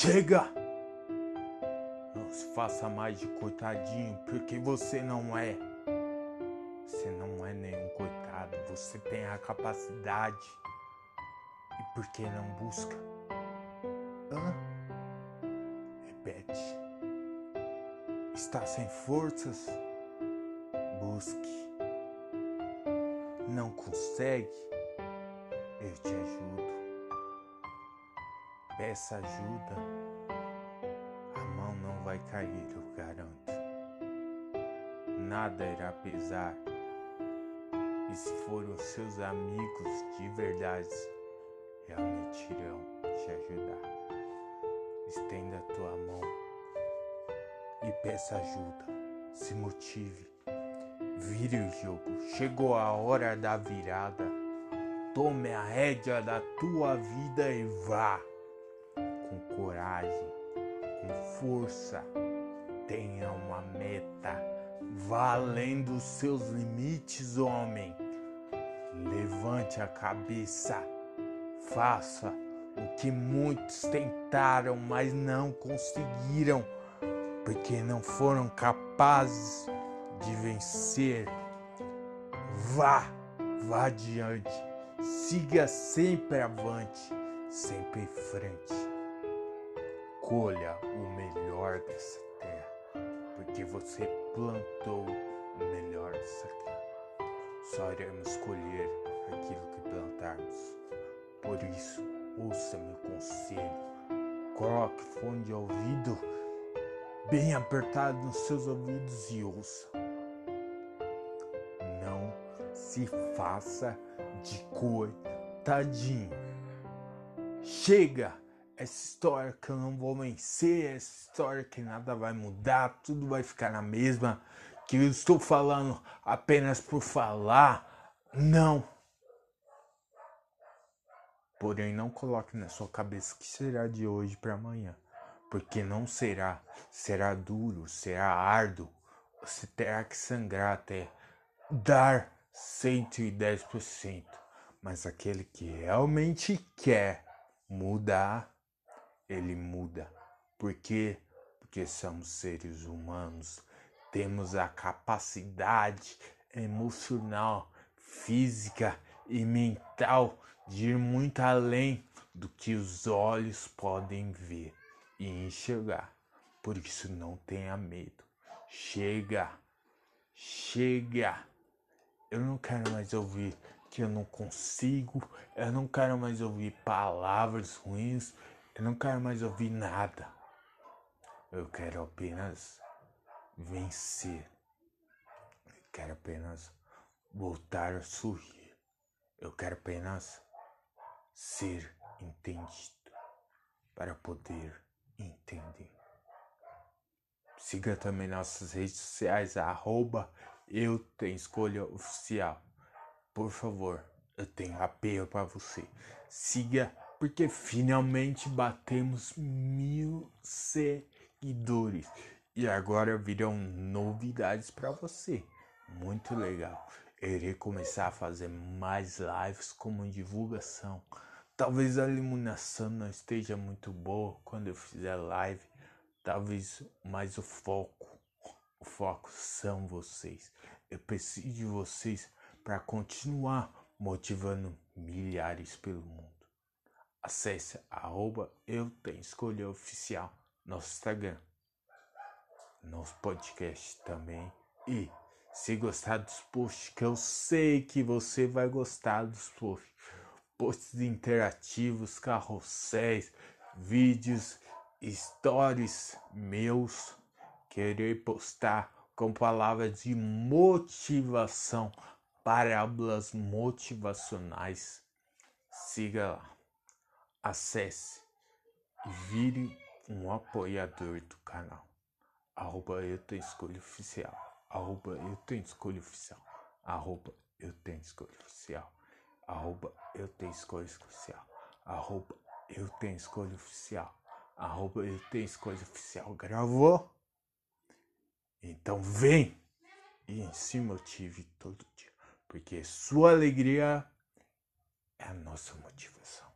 Chega! Não se faça mais de coitadinho, porque você não é. Você não é nenhum coitado, você tem a capacidade. E por que não busca? Hã? Repete. Está sem forças? Busque. Não consegue? Eu te ajudo. Peça ajuda. A mão não vai cair, eu garanto. Nada irá pesar. E se forem os seus amigos de verdade, realmente irão te ajudar. Estenda a tua mão e peça ajuda. Se motive. Vire o jogo. Chegou a hora da virada. Tome a rédea da tua vida e vá com coragem, com força. Tenha uma meta. Vá além dos seus limites, homem. Levante a cabeça. Faça o que muitos tentaram, mas não conseguiram, porque não foram capazes de vencer. Vá, vá adiante. Siga sempre avante, sempre em frente colha o melhor dessa terra, porque você plantou o melhor dessa terra. Só iremos colher aquilo que plantarmos. Por isso, ouça meu conselho. Coloque fone de ouvido bem apertado nos seus ouvidos e ouça. Não se faça de coitadinho. Chega! Essa história que eu não vou vencer, essa história que nada vai mudar, tudo vai ficar na mesma, que eu estou falando apenas por falar. Não. Porém, não coloque na sua cabeça que será de hoje para amanhã, porque não será. Será duro, será árduo. Você terá que sangrar até dar 110%. Mas aquele que realmente quer mudar ele muda. Por quê? Porque somos seres humanos, temos a capacidade emocional, física e mental de ir muito além do que os olhos podem ver e enxergar. Por isso não tenha medo. Chega. Chega. Eu não quero mais ouvir que eu não consigo. Eu não quero mais ouvir palavras ruins. Eu não quero mais ouvir nada. Eu quero apenas vencer. Eu quero apenas voltar a sorrir. Eu quero apenas ser entendido para poder entender. Siga também nossas redes sociais, arroba eu tenho escolha oficial. Por favor, eu tenho apelo para você. Siga porque finalmente batemos mil seguidores e agora virão novidades para você. Muito legal. irei começar a fazer mais lives como divulgação. Talvez a iluminação não esteja muito boa quando eu fizer live. Talvez mais o foco. O foco são vocês. Eu preciso de vocês para continuar motivando milhares pelo mundo. Acesse arroba eu tenho escolha oficial nosso Instagram, nosso podcast também. E se gostar dos posts, que eu sei que você vai gostar dos posts, posts interativos, carrosséis, vídeos, stories meus, querer postar com palavras de motivação, parábolas motivacionais. Siga lá acesse e vire um apoiador do canal. Arroba eu tenho escolha oficial. Arroba eu tenho escolha oficial. Arroba eu tenho escolha oficial. Arroba eu tenho escolha oficial. Arroba eu tenho escolha oficial. Arroba eu tenho escolha oficial. Gravou? Então vem e se motive todo dia. Porque sua alegria é a nossa motivação.